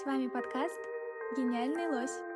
С вами подкаст «Гениальный лось».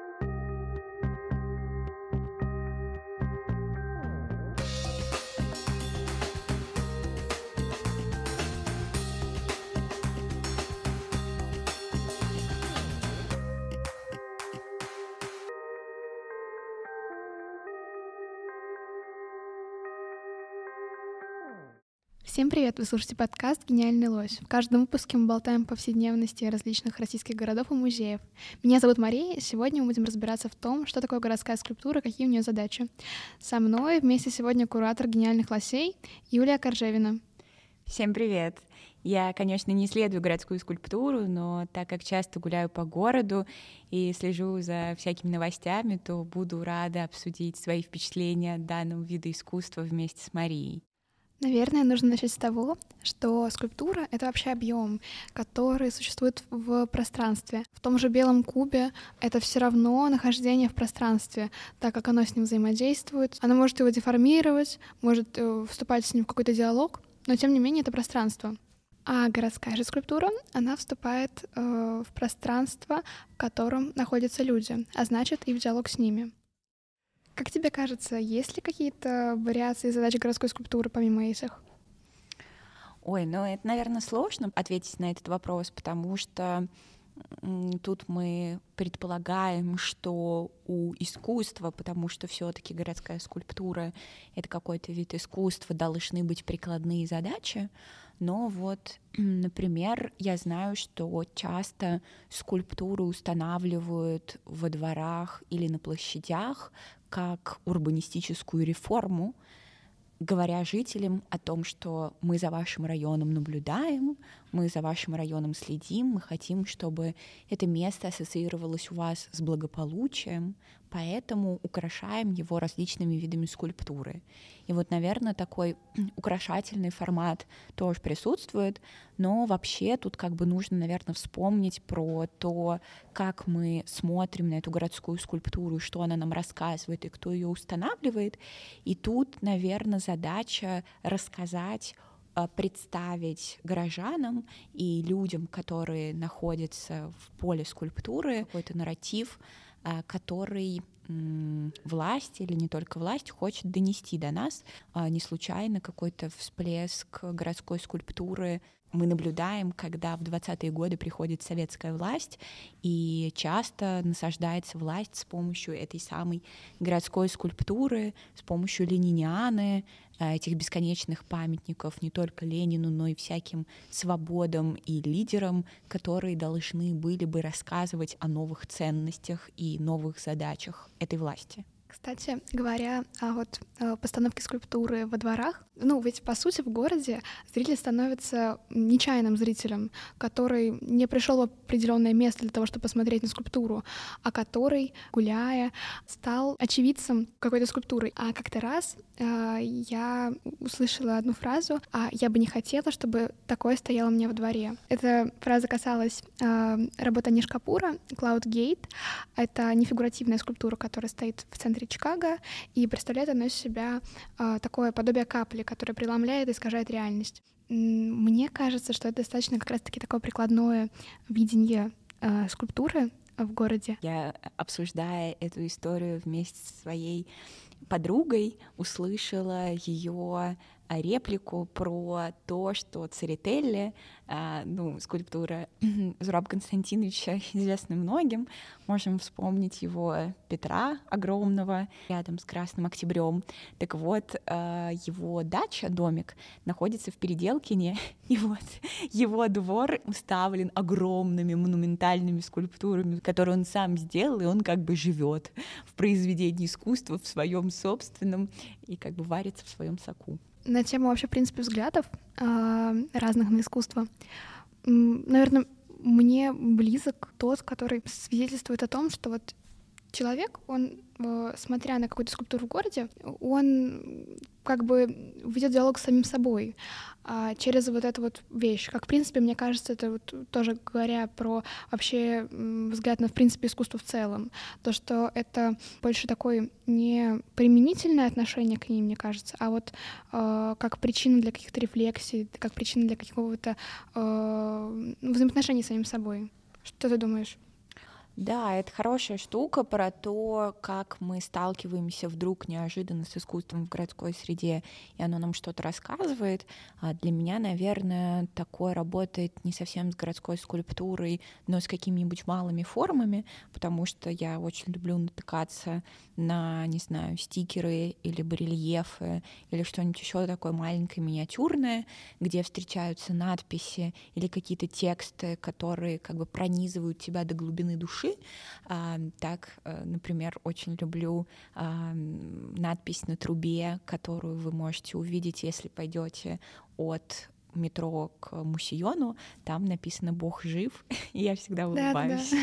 Всем привет! Вы слушаете подкаст «Гениальный лось». В каждом выпуске мы болтаем по повседневности различных российских городов и музеев. Меня зовут Мария, и сегодня мы будем разбираться в том, что такое городская скульптура, какие у нее задачи. Со мной вместе сегодня куратор «Гениальных лосей» Юлия Коржевина. Всем привет! Я, конечно, не исследую городскую скульптуру, но так как часто гуляю по городу и слежу за всякими новостями, то буду рада обсудить свои впечатления данного вида искусства вместе с Марией. Наверное, нужно начать с того, что скульптура — это вообще объем, который существует в пространстве. В том же белом кубе это все равно нахождение в пространстве, так как оно с ним взаимодействует. Оно может его деформировать, может э, вступать с ним в какой-то диалог, но тем не менее это пространство. А городская же скульптура, она вступает э, в пространство, в котором находятся люди, а значит и в диалог с ними. Как тебе кажется, есть ли какие-то вариации задач городской скульптуры помимо этих? Ой, ну это, наверное, сложно ответить на этот вопрос, потому что тут мы предполагаем, что у искусства, потому что все-таки городская скульптура это какой-то вид искусства, должны быть прикладные задачи. Но вот, например, я знаю, что часто скульптуры устанавливают во дворах или на площадях как урбанистическую реформу, говоря жителям о том, что мы за вашим районом наблюдаем, мы за вашим районом следим, мы хотим, чтобы это место ассоциировалось у вас с благополучием, поэтому украшаем его различными видами скульптуры. И вот, наверное, такой украшательный формат тоже присутствует, но вообще тут как бы нужно, наверное, вспомнить про то, как мы смотрим на эту городскую скульптуру, что она нам рассказывает и кто ее устанавливает. И тут, наверное, задача рассказать а, представить горожанам и людям, которые находятся в поле скульптуры, какой-то нарратив, который власть или не только власть хочет донести до нас. А, не случайно какой-то всплеск городской скульптуры мы наблюдаем, когда в 20-е годы приходит советская власть, и часто насаждается власть с помощью этой самой городской скульптуры, с помощью ленинианы, э, этих бесконечных памятников не только Ленину, но и всяким свободам и лидерам, которые должны были бы рассказывать о новых ценностях и новых задачах этой власти. Кстати говоря, о вот э, постановке скульптуры во дворах, ну ведь по сути в городе зритель становится нечаянным зрителем, который не пришел в определенное место для того, чтобы посмотреть на скульптуру, а который, гуляя, стал очевидцем какой-то скульптуры. А как-то раз э, я услышала одну фразу, а я бы не хотела, чтобы такое стояло мне во дворе. Эта фраза касалась э, работы Ниш Капура, Cloud Gate. Это нефигуративная скульптура, которая стоит в центре Чикаго, и представляет она из себя э, такое подобие капли, которое преломляет и искажает реальность. Мне кажется, что это достаточно как раз-таки такое прикладное видение э, скульптуры в городе. Я, обсуждая эту историю вместе со своей подругой, услышала ее реплику про то, что Церетелли, а, ну, скульптура Зураба Константиновича известна многим. Можем вспомнить его Петра огромного рядом с Красным Октябрем. Так вот, а, его дача, домик, находится в Переделкине, и вот его двор уставлен огромными монументальными скульптурами, которые он сам сделал, и он как бы живет в произведении искусства, в своем собственном, и как бы варится в своем соку на тему вообще, в принципе, взглядов э, разных на искусство. Наверное, мне близок тот, который свидетельствует о том, что вот человек, он, э, смотря на какую-то скульптуру в городе, он как бы ведет диалог с самим собой а, через вот эту вот вещь. Как, в принципе, мне кажется, это вот тоже говоря про вообще взгляд на, в принципе, искусство в целом. То, что это больше такое не применительное отношение к ней, мне кажется, а вот э, как причина для каких-то рефлексий, как причина для какого-то э, взаимоотношений с самим собой. Что ты думаешь? Да, это хорошая штука про то, как мы сталкиваемся вдруг неожиданно с искусством в городской среде, и оно нам что-то рассказывает. А для меня, наверное, такое работает не совсем с городской скульптурой, но с какими-нибудь малыми формами, потому что я очень люблю натыкаться на, не знаю, стикеры или барельефы или что-нибудь еще такое маленькое, миниатюрное, где встречаются надписи или какие-то тексты, которые как бы пронизывают тебя до глубины души, души. Так, э, например, очень люблю надпись на трубе, которую вы можете увидеть, если пойдете от метро к Мусиону, там написано «Бог жив», и я всегда улыбаюсь. Да,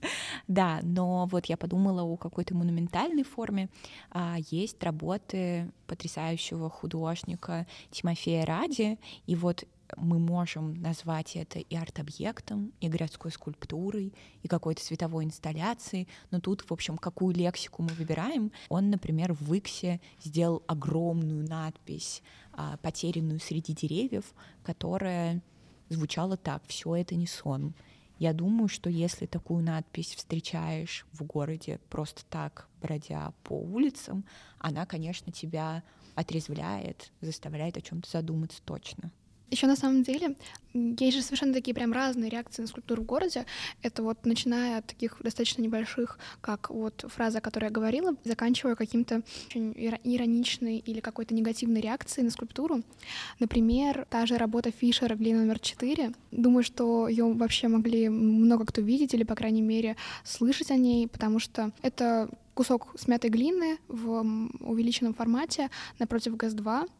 да. да, но вот я подумала о какой-то монументальной форме. А, есть работы потрясающего художника Тимофея Ради, и вот мы можем назвать это и арт-объектом, и городской скульптурой, и какой-то световой инсталляцией, но тут, в общем, какую лексику мы выбираем. Он, например, в Иксе сделал огромную надпись, а, потерянную среди деревьев, которая звучала так «Все это не сон». Я думаю, что если такую надпись встречаешь в городе просто так, бродя по улицам, она, конечно, тебя отрезвляет, заставляет о чем-то задуматься точно. Еще на самом деле есть же совершенно такие прям разные реакции на скульптуру в городе. Это вот начиная от таких достаточно небольших, как вот фраза, о которой я говорила, заканчивая каким-то очень ироничной или какой-то негативной реакцией на скульптуру. Например, та же работа Фишера «Глина номер 4». Думаю, что ее вообще могли много кто видеть или, по крайней мере, слышать о ней, потому что это кусок смятой глины в увеличенном формате напротив ГАЗ-2,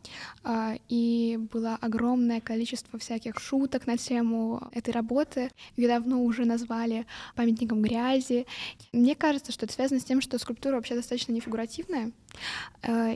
а, и было огромное количество всяких шуток на тему этой работы. Ее давно уже назвали памятником грязи. Мне кажется, что это связано с тем, что скульптура вообще достаточно нефигуративная,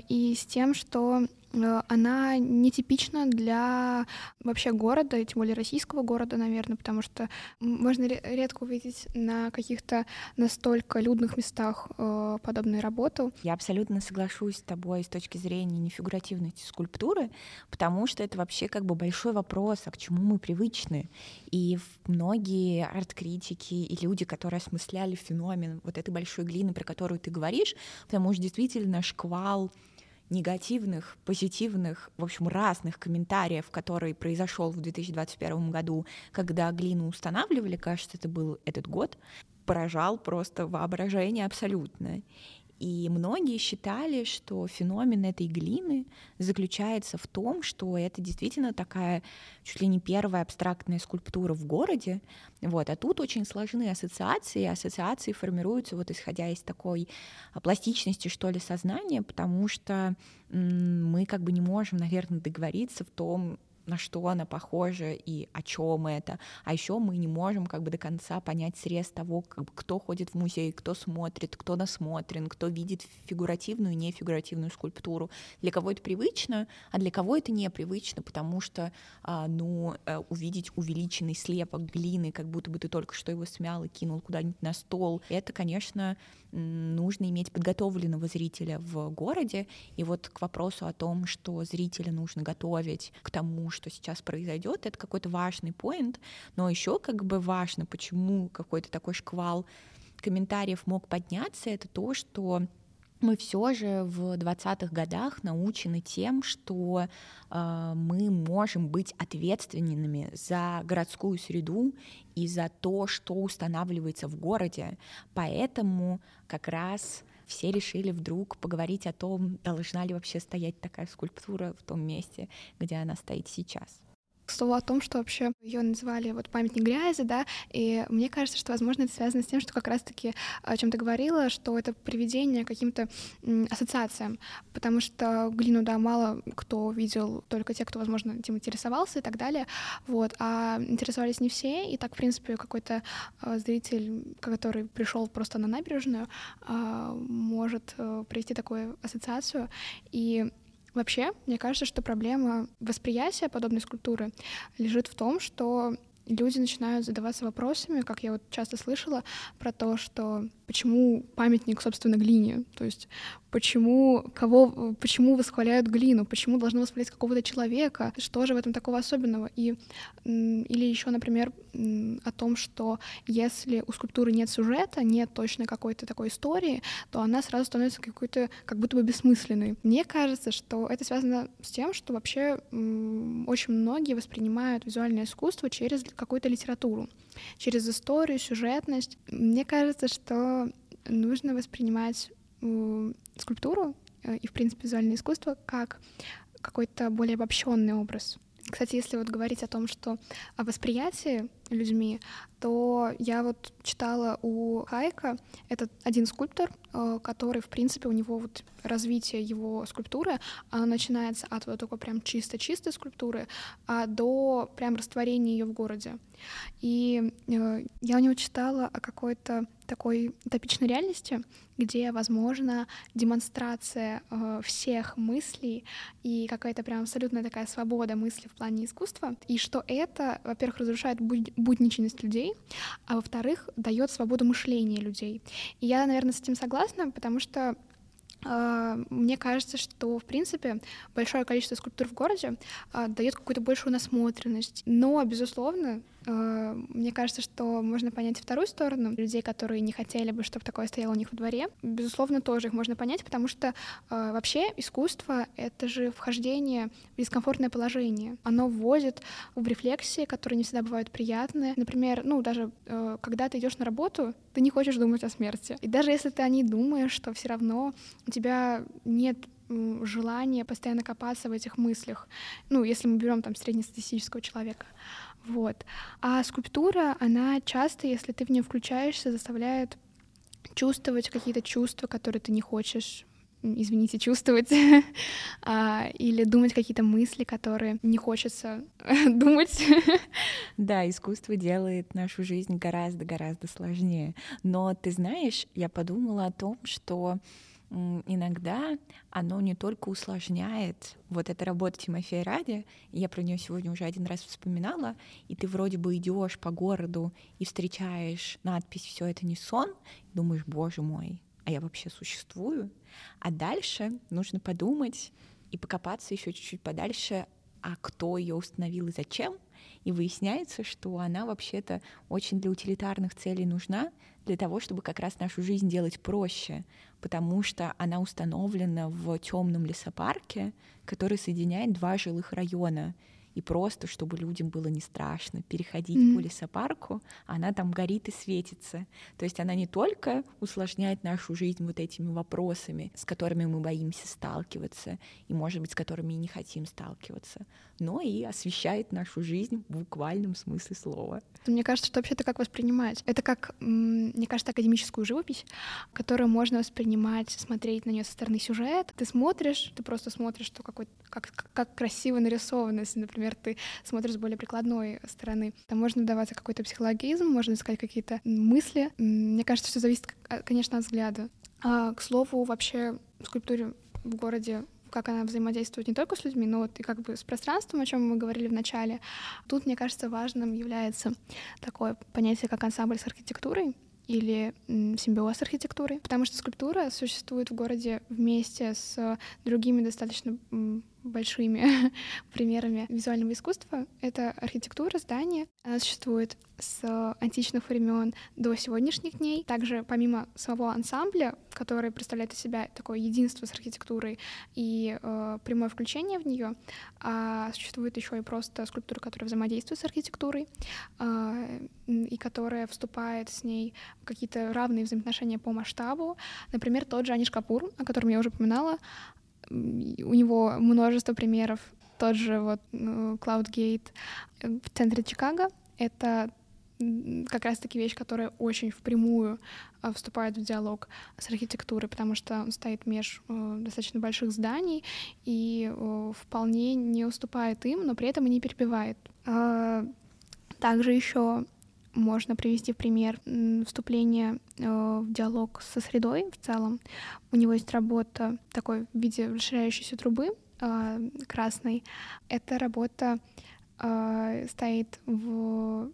и с тем, что Э, она нетипична для вообще города, тем более российского города, наверное, потому что можно редко увидеть на каких-то настолько людных местах э, подобную работу. Я абсолютно соглашусь с тобой с точки зрения нефигуративности скульптуры, потому что это вообще как бы большой вопрос, а к чему мы привычны. И многие арт-критики и люди, которые осмысляли феномен вот этой большой глины, про которую ты говоришь, потому что действительно шквал негативных, позитивных, в общем, разных комментариев, который произошел в 2021 году, когда глину устанавливали, кажется, это был этот год, поражал просто воображение абсолютно. И многие считали, что феномен этой глины заключается в том, что это действительно такая чуть ли не первая абстрактная скульптура в городе. Вот. А тут очень сложны ассоциации, ассоциации формируются вот исходя из такой а, пластичности, что ли, сознания, потому что мы как бы не можем, наверное, договориться в том, на что она похожа и о чем это. А еще мы не можем как бы до конца понять срез того, как бы, кто ходит в музей, кто смотрит, кто насмотрен, кто видит фигуративную и нефигуративную скульптуру. Для кого это привычно, а для кого это непривычно, потому что а, ну, э, увидеть увеличенный слепок глины, как будто бы ты только что его смял и кинул куда-нибудь на стол, это, конечно, нужно иметь подготовленного зрителя в городе. И вот к вопросу о том, что зрителя нужно готовить к тому, что сейчас произойдет, это какой-то важный поинт, но еще как бы важно, почему какой-то такой шквал комментариев мог подняться, это то, что мы все же в 20-х годах научены тем, что э, мы можем быть ответственными за городскую среду и за то, что устанавливается в городе. Поэтому как раз все решили вдруг поговорить о том, должна ли вообще стоять такая скульптура в том месте, где она стоит сейчас. К слову о том, что вообще ее называли вот памятник грязи, да, и мне кажется, что, возможно, это связано с тем, что как раз-таки, о чем ты говорила, что это приведение к каким-то ассоциациям, потому что глину, да, мало кто видел, только те, кто, возможно, этим интересовался и так далее, вот, а интересовались не все, и так, в принципе, какой-то э, зритель, который пришел просто на набережную, э, может э, привести такую ассоциацию, и Вообще, мне кажется, что проблема восприятия подобной скульптуры лежит в том, что люди начинают задаваться вопросами, как я вот часто слышала, про то, что почему памятник, собственно, глине, то есть почему, кого, почему восхваляют глину, почему должны восхвалять какого-то человека, что же в этом такого особенного. И, или еще, например, о том, что если у скульптуры нет сюжета, нет точно какой-то такой истории, то она сразу становится какой-то как будто бы бессмысленной. Мне кажется, что это связано с тем, что вообще очень многие воспринимают визуальное искусство через какую-то литературу, через историю, сюжетность. Мне кажется, что нужно воспринимать скульптуру э, и, в принципе, визуальное искусство как какой-то более обобщенный образ. Кстати, если вот говорить о том, что о восприятии людьми, то я вот читала у Хайка, это один скульптор, который, в принципе, у него вот развитие его скульптуры, оно начинается от вот такой прям чисто-чистой скульптуры, а до прям растворения ее в городе. И э, я у него читала о какой-то такой утопичной реальности, где, возможно, демонстрация э, всех мыслей и какая-то прям абсолютная такая свобода мысли в плане искусства, и что это, во-первых, разрушает будничность людей, а во-вторых, дает свободу мышления людей. И я, наверное, с этим согласна, потому что а, мне кажется, что, в принципе, большое количество скульптур в городе а, дает какую-то большую насмотренность. Но, безусловно, мне кажется, что можно понять вторую сторону людей, которые не хотели бы, чтобы такое стояло у них во дворе. Безусловно, тоже их можно понять, потому что вообще искусство — это же вхождение в дискомфортное положение. Оно вводит в рефлексии, которые не всегда бывают приятные. Например, ну, даже когда ты идешь на работу, ты не хочешь думать о смерти. И даже если ты о ней думаешь, что все равно у тебя нет желания постоянно копаться в этих мыслях. Ну, если мы берем там среднестатистического человека. Вот. А скульптура, она часто, если ты в нее включаешься, заставляет чувствовать какие-то чувства, которые ты не хочешь извините, чувствовать а, или думать какие-то мысли, которые не хочется думать. Да, искусство делает нашу жизнь гораздо-гораздо сложнее. Но ты знаешь, я подумала о том, что иногда оно не только усложняет вот эта работа Тимофея Ради, я про нее сегодня уже один раз вспоминала, и ты вроде бы идешь по городу и встречаешь надпись «Все это не сон», думаешь, боже мой, а я вообще существую? А дальше нужно подумать и покопаться еще чуть-чуть подальше, а кто ее установил и зачем, и выясняется, что она вообще-то очень для утилитарных целей нужна, для того, чтобы как раз нашу жизнь делать проще, потому что она установлена в темном лесопарке, который соединяет два жилых района и просто, чтобы людям было не страшно переходить mm-hmm. по лесопарку, она там горит и светится. То есть она не только усложняет нашу жизнь вот этими вопросами, с которыми мы боимся сталкиваться, и, может быть, с которыми и не хотим сталкиваться, но и освещает нашу жизнь в буквальном смысле слова. Мне кажется, что вообще-то как воспринимать? Это как, мне кажется, академическую живопись, которую можно воспринимать, смотреть на нее со стороны сюжета. Ты смотришь, ты просто смотришь, что какой, как, как красиво нарисовано, если, например, ты смотришь с более прикладной стороны. Там можно вдаваться какой-то психологизм, можно искать какие-то мысли. Мне кажется, все зависит, конечно, от взгляда. А, к слову, вообще в скульптуре в городе как она взаимодействует не только с людьми, но вот и как бы с пространством, о чем мы говорили в начале. Тут, мне кажется, важным является такое понятие, как ансамбль с архитектурой или симбиоз с архитектурой, потому что скульптура существует в городе вместе с другими достаточно большими примерами визуального искусства. Это архитектура, здания. Она существует с античных времен до сегодняшних дней. Также помимо самого ансамбля, который представляет из себя такое единство с архитектурой и э, прямое включение в нее, а существует еще и просто скульптура, которая взаимодействует с архитектурой э, и которая вступает с ней в какие-то равные взаимоотношения по масштабу. Например, тот же Аниш Капур, о котором я уже упоминала, у него множество примеров. Тот же вот ну, CloudGate в центре Чикаго. Это как раз-таки вещь, которая очень впрямую а, вступает в диалог с архитектурой, потому что он стоит меж э, достаточно больших зданий и вполне не уступает им, но при этом и не перебивает. А, также еще можно привести в пример вступление э, в диалог со средой в целом. У него есть работа такой в виде расширяющейся трубы э, красной. Эта работа э, стоит в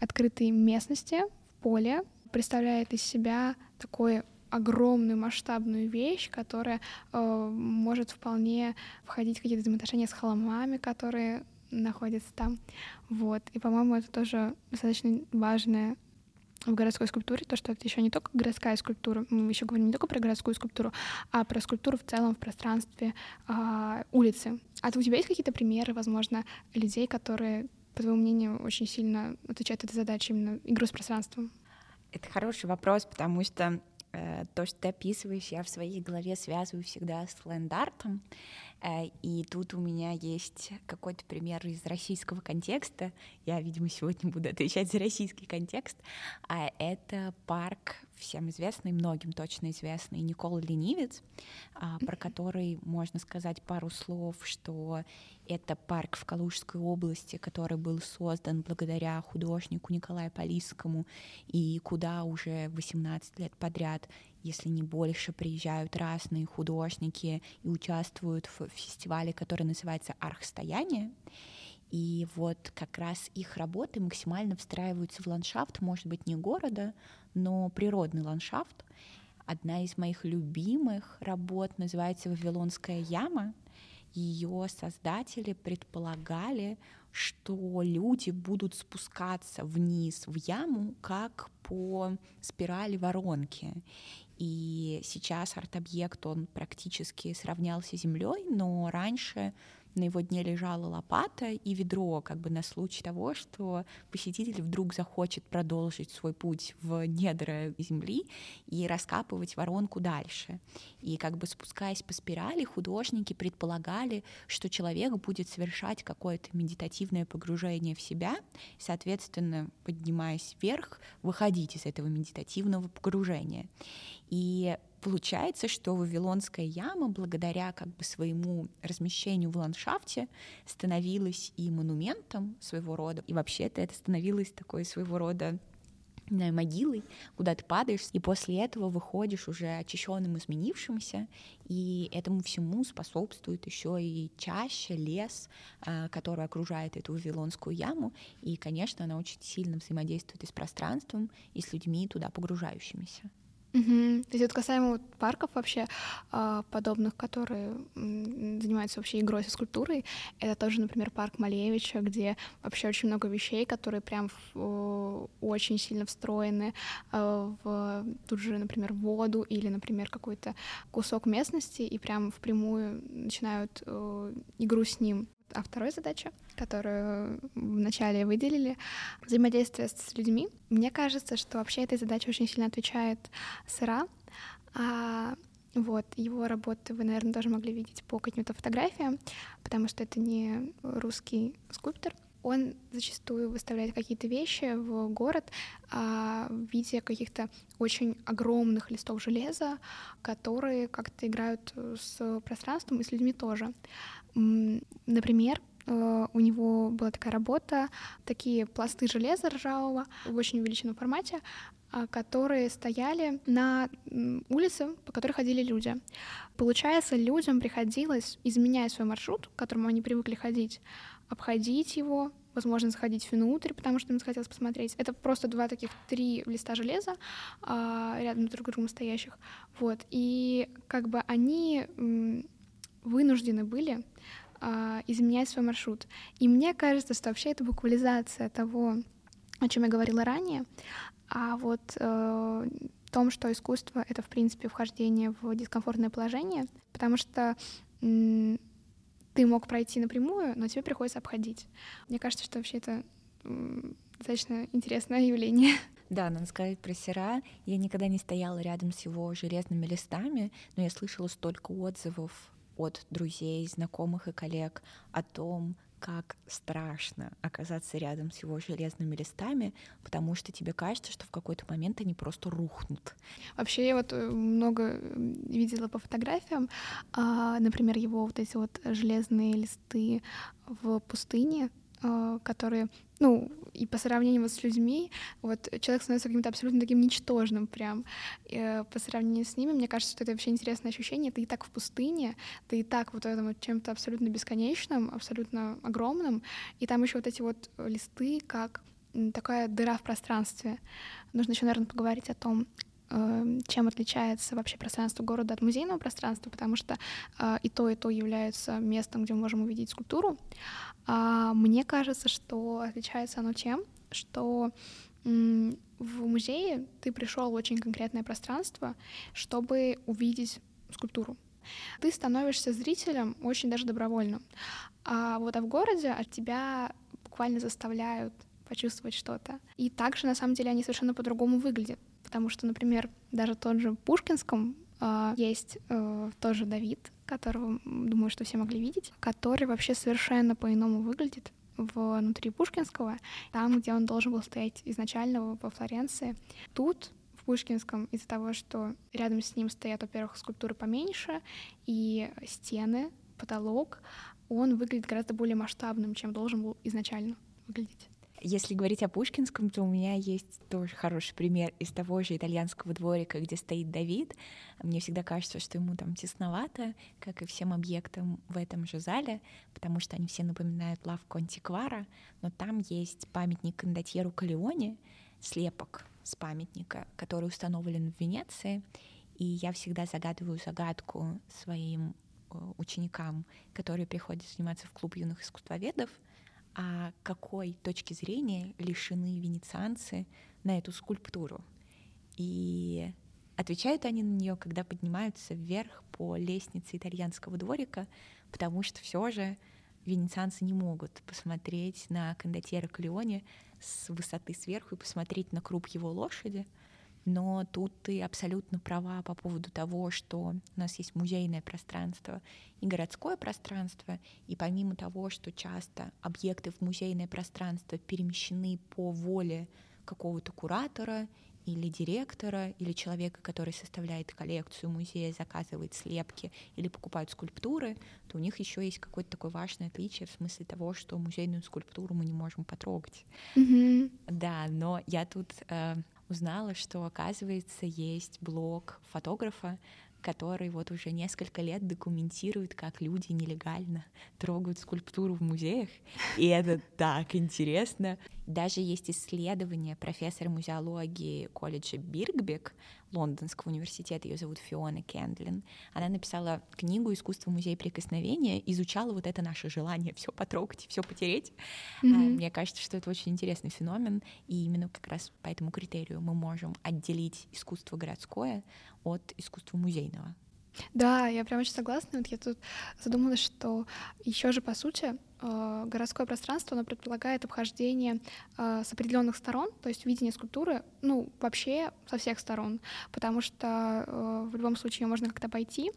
открытой местности, в поле, представляет из себя такой огромную масштабную вещь, которая э, может вполне входить в какие-то взаимоотношения с холмами, которые находятся там. Вот. И, по-моему, это тоже достаточно важная в городской скульптуре, то, что это еще не только городская скульптура, мы еще говорим не только про городскую скульптуру, а про скульптуру в целом в пространстве э, улицы. А у тебя есть какие-то примеры, возможно, людей, которые, по твоему мнению, очень сильно отвечают этой задаче, именно игру с пространством? Это хороший вопрос, потому что э, то, что ты описываешь, я в своей голове связываю всегда с ленд-артом. Э, и тут у меня есть какой-то пример из российского контекста. Я, видимо, сегодня буду отвечать за российский контекст. А это парк всем известный, многим точно известный Никола Ленивец, а, про который можно сказать пару слов, что это парк в Калужской области, который был создан благодаря художнику Николаю Полисскому, и куда уже 18 лет подряд если не больше, приезжают разные художники и участвуют в фестивале, который называется «Архстояние». И вот как раз их работы максимально встраиваются в ландшафт, может быть, не города, но природный ландшафт. Одна из моих любимых работ называется «Вавилонская яма». Ее создатели предполагали, что люди будут спускаться вниз в яму, как по спирали воронки. И сейчас арт-объект, он практически сравнялся с землей, но раньше на его дне лежала лопата и ведро, как бы на случай того, что посетитель вдруг захочет продолжить свой путь в недра земли и раскапывать воронку дальше. И как бы спускаясь по спирали, художники предполагали, что человек будет совершать какое-то медитативное погружение в себя, соответственно, поднимаясь вверх, выходить из этого медитативного погружения. И Получается, что Вавилонская яма, благодаря как бы своему размещению в ландшафте, становилась и монументом своего рода, и вообще-то это становилось такой своего рода знаю, могилой, куда ты падаешь, и после этого выходишь уже очищенным, изменившимся, и этому всему способствует еще и чаще лес, а, который окружает эту Вавилонскую яму, и, конечно, она очень сильно взаимодействует и с пространством, и с людьми, туда погружающимися. Угу. То есть вот касаемо вот парков вообще э, подобных, которые занимаются вообще игрой со скульптурой, это тоже, например, парк Малевича, где вообще очень много вещей, которые прям очень сильно встроены э, в тут же, например, воду или, например, какой-то кусок местности и прям впрямую начинают э, игру с ним. А вторая задача, которую вначале выделили, взаимодействие с людьми. Мне кажется, что вообще этой задаче очень сильно отвечает Сыра. А, вот, его работы вы, наверное, тоже могли видеть по каким-то фотографиям, потому что это не русский скульптор. Он зачастую выставляет какие-то вещи в город а, в виде каких-то очень огромных листов железа, которые как-то играют с пространством и с людьми тоже. Например, э, у него была такая работа, такие пласты железа ржавого в очень увеличенном формате, а, которые стояли на улице, по которой ходили люди. Получается, людям приходилось, изменяя свой маршрут, к которому они привыкли ходить, обходить его, возможно, заходить внутрь, потому что им захотелось посмотреть. Это просто два таких, три листа железа а, рядом друг с другом стоящих. Вот. И как бы они вынуждены были э, изменять свой маршрут. И мне кажется, что вообще это буквализация того, о чем я говорила ранее, а вот э, том, что искусство — это, в принципе, вхождение в дискомфортное положение, потому что э, ты мог пройти напрямую, но тебе приходится обходить. Мне кажется, что вообще это э, достаточно интересное явление. Да, надо сказать про Сера. Я никогда не стояла рядом с его железными листами, но я слышала столько отзывов от друзей, знакомых и коллег о том, как страшно оказаться рядом с его железными листами, потому что тебе кажется, что в какой-то момент они просто рухнут. Вообще я вот э, много видела по фотографиям, а, например, его вот эти вот железные листы в пустыне, которые, ну, и по сравнению вот с людьми, вот человек становится каким-то абсолютно таким ничтожным прям. И, э, по сравнению с ними, мне кажется, что это вообще интересное ощущение. Ты и так в пустыне, ты и так вот этому чем-то абсолютно бесконечным, абсолютно огромным, и там еще вот эти вот листы, как такая дыра в пространстве. Нужно еще, наверное, поговорить о том, чем отличается вообще пространство города от музейного пространства, потому что э, и то, и то являются местом, где мы можем увидеть скульптуру. А мне кажется, что отличается оно тем, что в музее ты пришел в очень конкретное пространство, чтобы увидеть скульптуру. Ты становишься зрителем очень даже добровольно. А вот а в городе от тебя буквально заставляют почувствовать что-то. И также, на самом деле, они совершенно по-другому выглядят. Потому что, например, даже тот же Пушкинском э, есть э, тоже Давид, которого, думаю, что все могли видеть, который вообще совершенно по-иному выглядит внутри Пушкинского, там, где он должен был стоять изначально во Флоренции. Тут в Пушкинском из-за того, что рядом с ним стоят, во-первых, скульптуры поменьше, и стены, потолок, он выглядит гораздо более масштабным, чем должен был изначально выглядеть. Если говорить о Пушкинском, то у меня есть тоже хороший пример из того же итальянского дворика, где стоит Давид. Мне всегда кажется, что ему там тесновато, как и всем объектам в этом же зале, потому что они все напоминают лавку антиквара, но там есть памятник кондотьеру Калеоне, слепок с памятника, который установлен в Венеции, и я всегда загадываю загадку своим э, ученикам, которые приходят заниматься в клуб юных искусствоведов — а какой точки зрения лишены венецианцы на эту скульптуру. И отвечают они на нее, когда поднимаются вверх по лестнице итальянского дворика, потому что все же венецианцы не могут посмотреть на кондотьера Калеоне с высоты сверху и посмотреть на круп его лошади, но тут ты абсолютно права по поводу того, что у нас есть музейное пространство и городское пространство, и помимо того, что часто объекты в музейное пространство перемещены по воле какого-то куратора или директора, или человека, который составляет коллекцию музея, заказывает слепки или покупает скульптуры, то у них еще есть какое-то такое важное отличие в смысле того, что музейную скульптуру мы не можем потрогать. Mm-hmm. Да, но я тут э, узнала, что, оказывается, есть блог фотографа, который вот уже несколько лет документирует, как люди нелегально трогают скульптуру в музеях. И это так интересно. Даже есть исследование профессора музеологии колледжа Биргбек Лондонского университета, ее зовут Фиона Кендлин. Она написала книгу «Искусство музея прикосновения», изучала вот это наше желание все потрогать, все потереть. Mm-hmm. Мне кажется, что это очень интересный феномен, и именно как раз по этому критерию мы можем отделить искусство городское от искусства музейного. Да, я прям очень согласна. Вот я тут задумалась, что еще же, по сути, городское пространство, оно предполагает обхождение э, с определенных сторон, то есть видение скульптуры, ну, вообще со всех сторон, потому что э, в любом случае ее можно как-то пойти.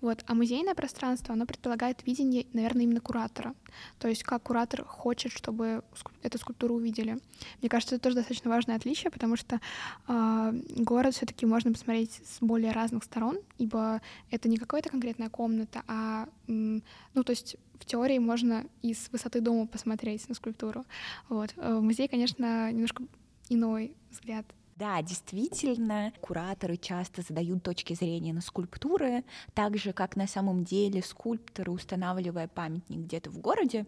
Вот. А музейное пространство, оно предполагает видение, наверное, именно куратора. То есть как куратор хочет, чтобы эту скульптуру увидели. Мне кажется, это тоже достаточно важное отличие, потому что э, город все таки можно посмотреть с более разных сторон, ибо это не какая-то конкретная комната, а, ну, то есть в теории можно и с высоты дома посмотреть на скульптуру. Вот. Э, в музее, конечно, немножко иной взгляд. Да, действительно, кураторы часто задают точки зрения на скульптуры, так же, как на самом деле скульпторы, устанавливая памятник где-то в городе,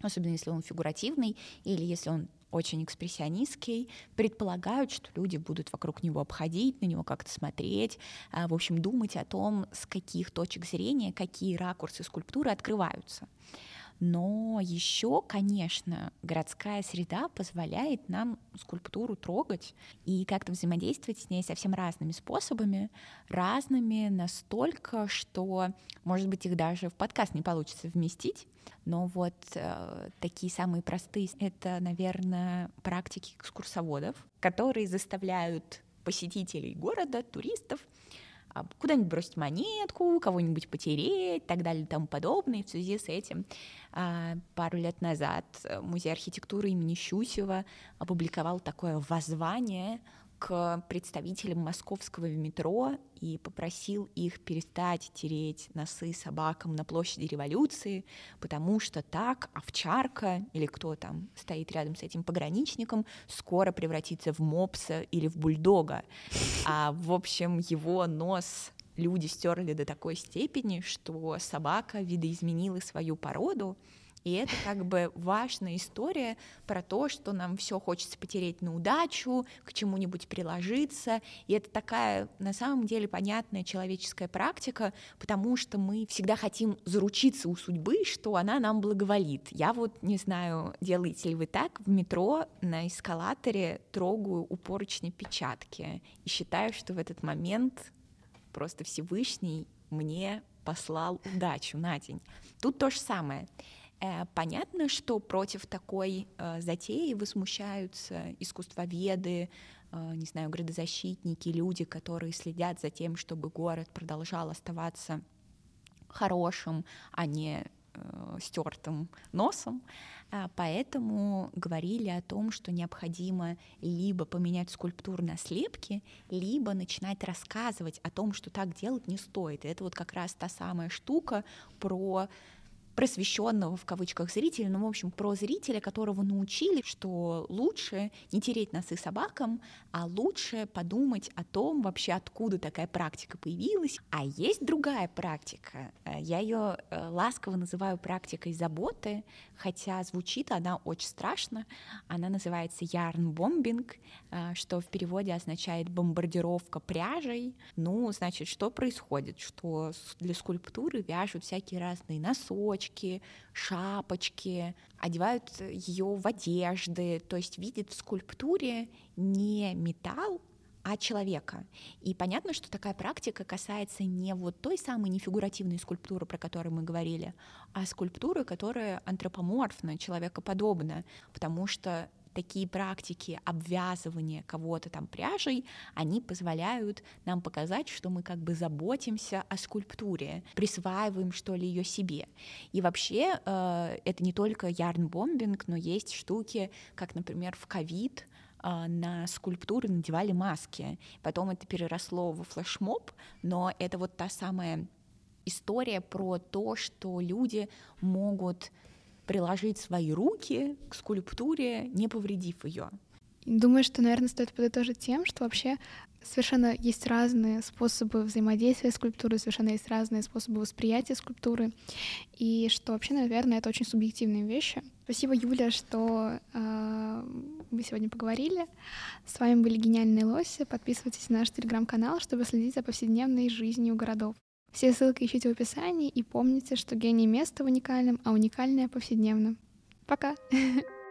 особенно если он фигуративный или если он очень экспрессионистский, предполагают, что люди будут вокруг него обходить, на него как-то смотреть, а, в общем, думать о том, с каких точек зрения, какие ракурсы скульптуры открываются. Но еще, конечно, городская среда позволяет нам скульптуру трогать и как-то взаимодействовать с ней совсем разными способами, разными настолько, что, может быть, их даже в подкаст не получится вместить. Но вот э, такие самые простые — это, наверное, практики экскурсоводов, которые заставляют посетителей города, туристов, куда-нибудь бросить монетку, кого-нибудь потереть так далее и тому подобное. И в связи с этим а, пару лет назад Музей архитектуры имени Щусева опубликовал такое воззвание к представителям московского метро и попросил их перестать тереть носы собакам на площади революции, потому что так овчарка или кто там стоит рядом с этим пограничником скоро превратится в мопса или в бульдога. А в общем его нос люди стерли до такой степени, что собака видоизменила свою породу, И это как бы важная история про то, что нам все хочется потереть на удачу, к чему-нибудь приложиться. И это такая, на самом деле, понятная человеческая практика, потому что мы всегда хотим заручиться у судьбы, что она нам благоволит. Я вот не знаю, делаете ли вы так, в метро на эскалаторе трогаю у поручня печатки и считаю, что в этот момент просто Всевышний мне послал удачу на день. Тут то же самое. Э, понятно, что против такой э, затеи возмущаются искусствоведы, э, не знаю, градозащитники, люди, которые следят за тем, чтобы город продолжал оставаться хорошим, а не стертым носом. Поэтому говорили о том, что необходимо либо поменять скульптуру на слепки, либо начинать рассказывать о том, что так делать не стоит. И это вот как раз та самая штука про просвещенного в кавычках зрителя, ну, в общем, про зрителя, которого научили, что лучше не тереть носы собакам, а лучше подумать о том, вообще откуда такая практика появилась. А есть другая практика. Э, я ее э, ласково называю практикой заботы, хотя звучит она очень страшно. Она называется ярн-бомбинг, э, что в переводе означает бомбардировка пряжей. Ну, значит, что происходит? Что для скульптуры вяжут всякие разные носочки, цветочки, шапочки, одевают ее в одежды, то есть видит в скульптуре не металл, а человека. И понятно, что такая практика касается не вот той самой нефигуративной скульптуры, про которую мы говорили, а скульптуры, которая антропоморфна, человекоподобна, потому что такие практики обвязывания кого-то там пряжей, они позволяют нам показать, что мы как бы заботимся о скульптуре, присваиваем что ли ее себе. И вообще э, это не только ярн-бомбинг, но есть штуки, как, например, в ковид э, на скульптуры надевали маски. Потом это переросло во флешмоб, но это вот та самая история про то, что люди могут приложить свои руки к скульптуре, не повредив ее. Думаю, что, наверное, стоит подытожить тем, что вообще совершенно есть разные способы взаимодействия с скульптурой, совершенно есть разные способы восприятия скульптуры, и что вообще, наверное, это очень субъективные вещи. Спасибо, Юля, что э, мы сегодня поговорили. С вами были гениальные лоси. Подписывайтесь на наш телеграм-канал, чтобы следить за повседневной жизнью городов. Все ссылки ищите в описании и помните, что гений места в уникальном, а уникальное повседневно. Пока!